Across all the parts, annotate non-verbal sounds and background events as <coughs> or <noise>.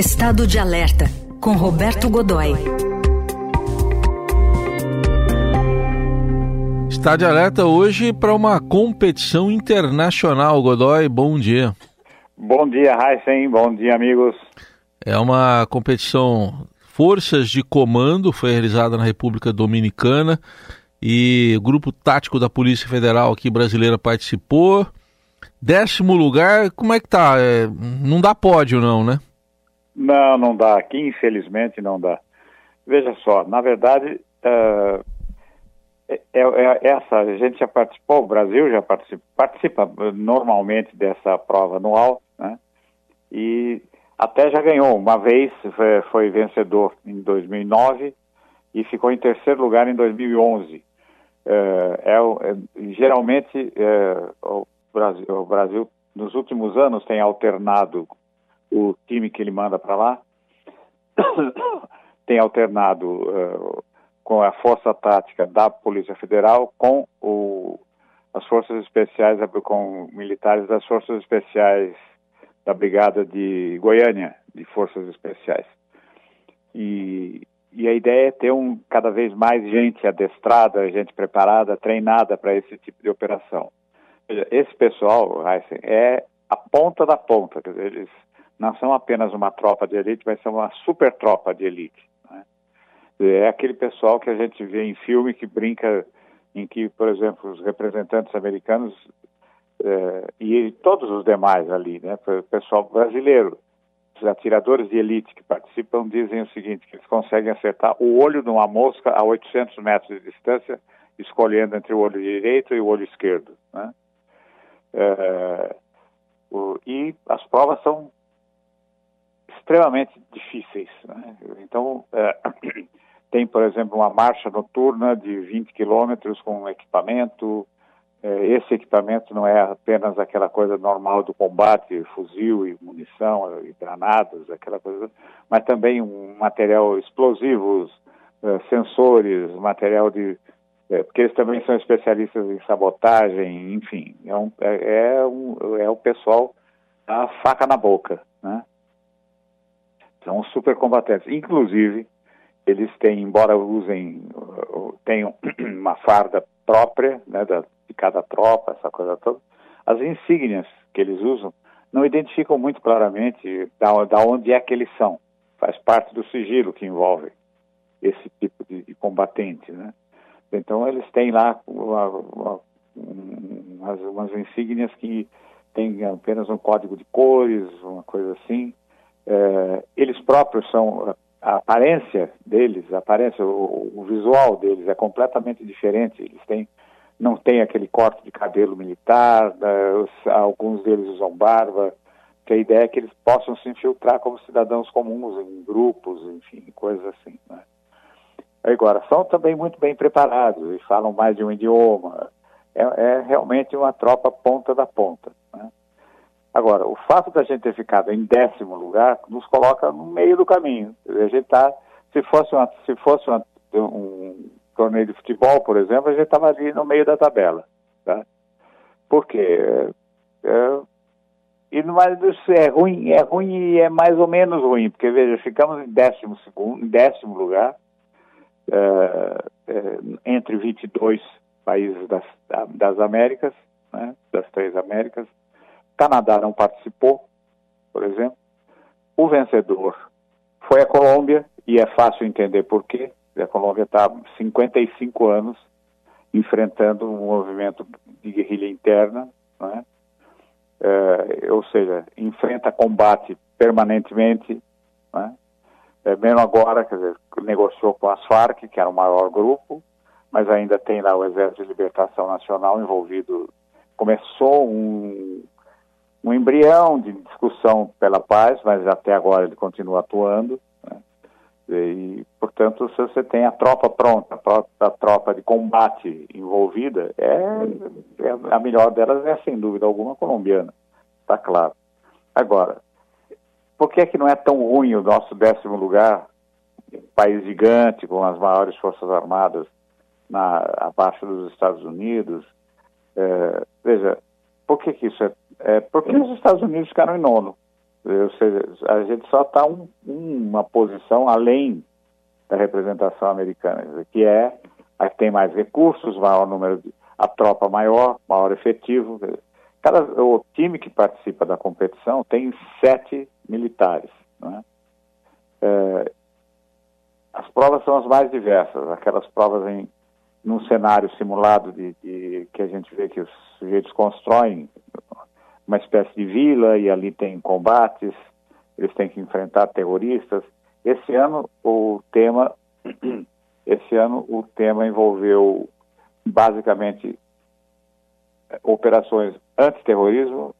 Estado de Alerta, com Roberto Godoy. Estado de Alerta hoje para uma competição internacional. Godoy, bom dia. Bom dia, Heisen. Bom dia, amigos. É uma competição Forças de Comando, foi realizada na República Dominicana e o Grupo Tático da Polícia Federal aqui brasileira participou. Décimo lugar, como é que tá? É, não dá pódio não, né? Não, não dá. Aqui, infelizmente, não dá. Veja só, na verdade, uh, é, é, essa, a gente já participou, o Brasil já participa, participa normalmente dessa prova anual, né? E até já ganhou. Uma vez foi, vencedor em 2009 e ficou em terceiro lugar em 2011. É, é, é, geralmente, o, Brasil, o Brasil, nos últimos anos, tem alternado o time que ele manda para lá, <coughs> tem alternado uh, com a força tática da Polícia Federal com o, as forças especiais, com militares das forças especiais da Brigada de Goiânia, de Forças Especiais. E, e a ideia é ter um, cada vez mais gente adestrada, gente preparada, treinada para esse tipo de operação. Esse pessoal, Heisen, é a ponta da ponta, quer dizer, eles não são apenas uma tropa de elite, mas são uma super tropa de elite. Né? É aquele pessoal que a gente vê em filme que brinca, em que, por exemplo, os representantes americanos eh, e todos os demais ali, né, o pessoal brasileiro, os atiradores de elite que participam dizem o seguinte, que eles conseguem acertar o olho de uma mosca a 800 metros de distância, escolhendo entre o olho direito e o olho esquerdo. Né? Eh, o, e as provas são extremamente difíceis. Né? Então, é, <clears throat> tem, por exemplo, uma marcha noturna de 20 quilômetros com equipamento. É, esse equipamento não é apenas aquela coisa normal do combate, fuzil e munição e granadas, aquela coisa, mas também um material explosivos, é, sensores, material de é, porque eles também são especialistas em sabotagem, enfim, é, um, é, é, um, é o pessoal a faca na boca, né? São super combatentes. Inclusive, eles têm, embora usem, tenham <clears throat> uma farda própria, né, de cada tropa, essa coisa toda, as insígnias que eles usam não identificam muito claramente da, da onde é que eles são. Faz parte do sigilo que envolve esse tipo de, de combatente, né? Então eles têm lá uma, uma, umas, umas insígnias que têm apenas um código de cores, uma coisa assim, é, eles próprios são a aparência deles, a aparência, o, o, visual deles é completamente diferente. Eles têm não têm aquele corte de cabelo militar, né, alguns deles usam barba. Que a ideia é que eles possam se infiltrar como cidadãos comuns em grupos, enfim, coisas assim. Né? Agora, são também muito bem preparados e falam mais de um idioma. É, é realmente uma tropa ponta da ponta. Agora, o fato da gente ter ficado em décimo lugar nos coloca no meio do caminho. A gente tá, se fosse, uma, se fosse uma, um torneio de futebol, por exemplo, a gente estava ali no meio da tabela. Tá? Por quê? É, e mas é ruim, é ruim e é mais ou menos ruim, porque veja, ficamos em décimo segundo, em décimo lugar, é, é, entre 22 países das, das Américas, né, das três Américas, Canadá não participou, por exemplo. O vencedor foi a Colômbia, e é fácil entender por quê. A Colômbia está há 55 anos enfrentando um movimento de guerrilha interna, né? é, ou seja, enfrenta combate permanentemente, né? é, mesmo agora, quer dizer, negociou com as Farc, que era o maior grupo, mas ainda tem lá o Exército de Libertação Nacional envolvido. Começou um, um embrião de discussão pela paz, mas até agora ele continua atuando. Né? E, portanto, se você tem a tropa pronta, a tropa de combate envolvida, é, é a melhor delas é, sem dúvida alguma, colombiana. Está claro. Agora, por que, é que não é tão ruim o nosso décimo lugar, país gigante, com as maiores forças armadas na, abaixo dos Estados Unidos? É, veja, por que, que isso é? É? Porque os Estados Unidos ficaram em nono. Ou seja, a gente só está um, uma posição além da representação americana, que é a que tem mais recursos, maior número de, a tropa maior, maior efetivo. Cada, o time que participa da competição tem sete militares. Né? É, as provas são as mais diversas, aquelas provas em num cenário simulado de, de, que a gente vê que os sujeitos constroem uma espécie de vila e ali tem combates, eles têm que enfrentar terroristas. Esse ano o tema <clears throat> esse ano o tema envolveu basicamente operações antiterrorismo,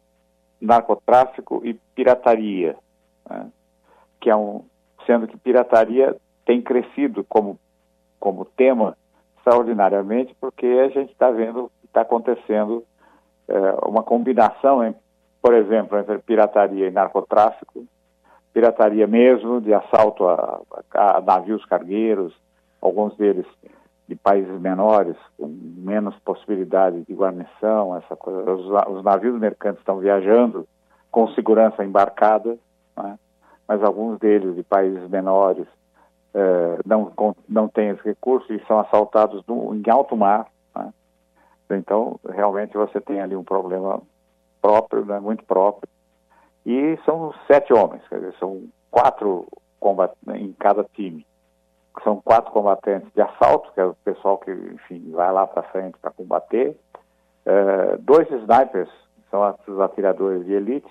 narcotráfico e pirataria, né? que é um sendo que pirataria tem crescido como como tema extraordinariamente porque a gente está vendo que está acontecendo uma combinação, por exemplo, entre pirataria e narcotráfico, pirataria mesmo, de assalto a, a navios cargueiros, alguns deles de países menores, com menos possibilidade de guarnição, essa coisa. Os, os navios mercantes estão viajando com segurança embarcada, né? mas alguns deles de países menores eh, não, não têm esse recurso e são assaltados no, em alto mar. Né? Então, realmente você tem ali um problema próprio, né? muito próprio. E são sete homens, quer dizer, são quatro em cada time são quatro combatentes de assalto, que é o pessoal que, enfim, vai lá para frente para combater, é, dois snipers, são os atiradores de elite,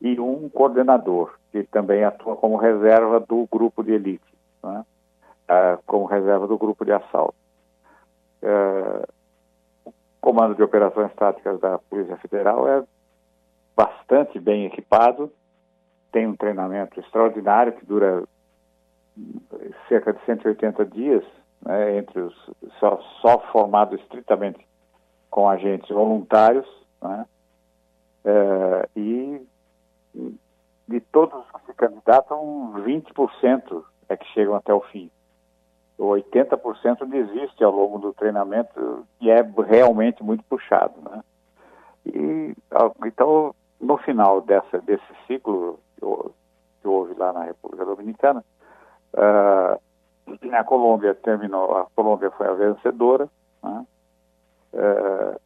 e um coordenador, que também atua como reserva do grupo de elite, né? é, como reserva do grupo de assalto. O Comando de Operações Táticas da Polícia Federal é bastante bem equipado, tem um treinamento extraordinário que dura cerca de 180 dias, né, entre os só, só formado estritamente com agentes voluntários, né, é, e de todos que se candidatam, 20% é que chegam até o fim. 80% desiste ao longo do treinamento e é realmente muito puxado, né? E então no final dessa desse ciclo que houve lá na República Dominicana, Uh, a Colômbia terminou, a Colômbia foi a vencedora, né? uh,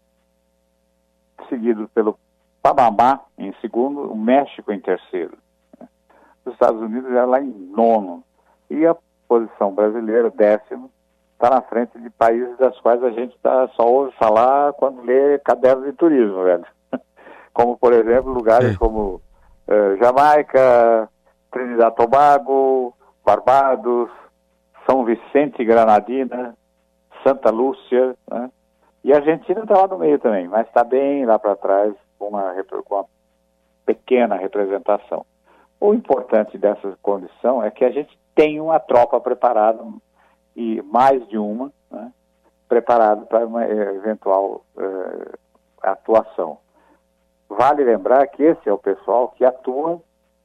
seguido pelo Panamá em segundo, o México em terceiro. Né? Os Estados Unidos é lá em nono. E a posição brasileira, décimo, está na frente de países das quais a gente tá, só ouve falar quando lê cadernos de turismo, velho. <laughs> Como, por exemplo, lugares como uh, Jamaica, Trinidad Tobago, Barbados, São Vicente e Granadina, Santa Lúcia, né? E a Argentina está lá no meio também, mas está bem lá para trás, com uma, com uma pequena representação. O importante dessa condição é que a gente tem uma tropa preparada, e mais de uma, né, preparada para uma eventual uh, atuação. Vale lembrar que esse é o pessoal que atua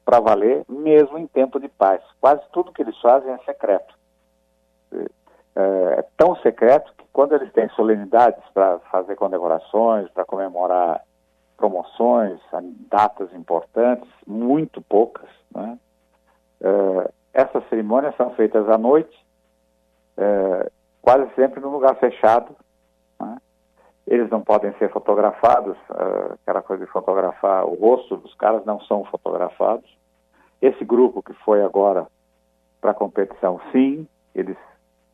para valer, mesmo em tempo de paz. Quase tudo que eles fazem é secreto. É, é tão secreto que quando eles têm solenidades para fazer comemorações, para comemorar promoções, datas importantes, muito poucas, né? Essas cerimônias são feitas à noite, é, quase sempre num lugar fechado. Né? Eles não podem ser fotografados, é, aquela coisa de fotografar o rosto dos caras não são fotografados. Esse grupo que foi agora para a competição, sim, eles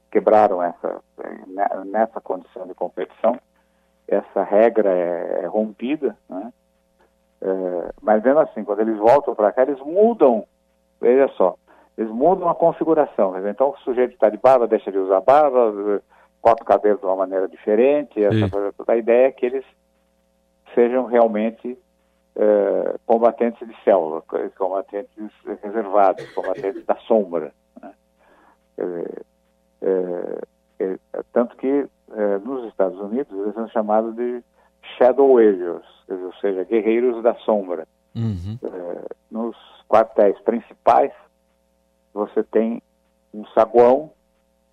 quebraram essa né, nessa condição de competição. Essa regra é, é rompida, né? É, mas mesmo assim, quando eles voltam para cá, eles mudam, veja só, eles mudam a configuração. Então o sujeito está de barba, deixa de usar barba, corta o cabelo de uma maneira diferente, essa coisa toda. A ideia é que eles sejam realmente é, combatentes de célula, combatentes reservados, combatentes da sombra. Né? É, é, tanto que nos Estados Unidos eles são chamados de Shadow Warriors, ou seja, guerreiros da sombra. Uhum. nos quartéis principais você tem um saguão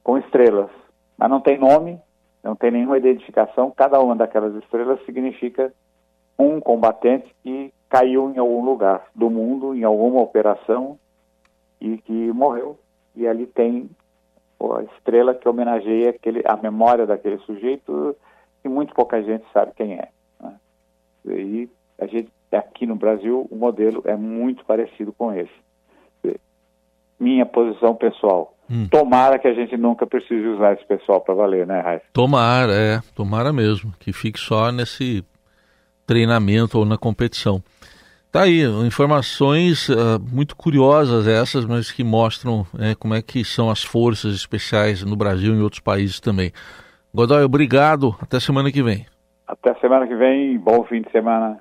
com estrelas, mas não tem nome, não tem nenhuma identificação, cada uma daquelas estrelas significa um combatente que caiu em algum lugar do mundo, em alguma operação, e que morreu. E ali tem a estrela que homenageia aquele, a memória daquele sujeito e muito pouca gente sabe quem é. Né? E a gente, aqui no Brasil, o modelo é muito parecido com esse. Minha posição pessoal. Hum. Tomara que a gente nunca precise usar esse pessoal para valer, né, Raíssa? Tomara, é. Tomara mesmo. Que fique só nesse treinamento ou na competição. Tá aí, informações uh, muito curiosas essas, mas que mostram é, como é que são as forças especiais no Brasil e em outros países também. Godoy, obrigado. Até semana que vem. Até semana que vem. Bom fim de semana.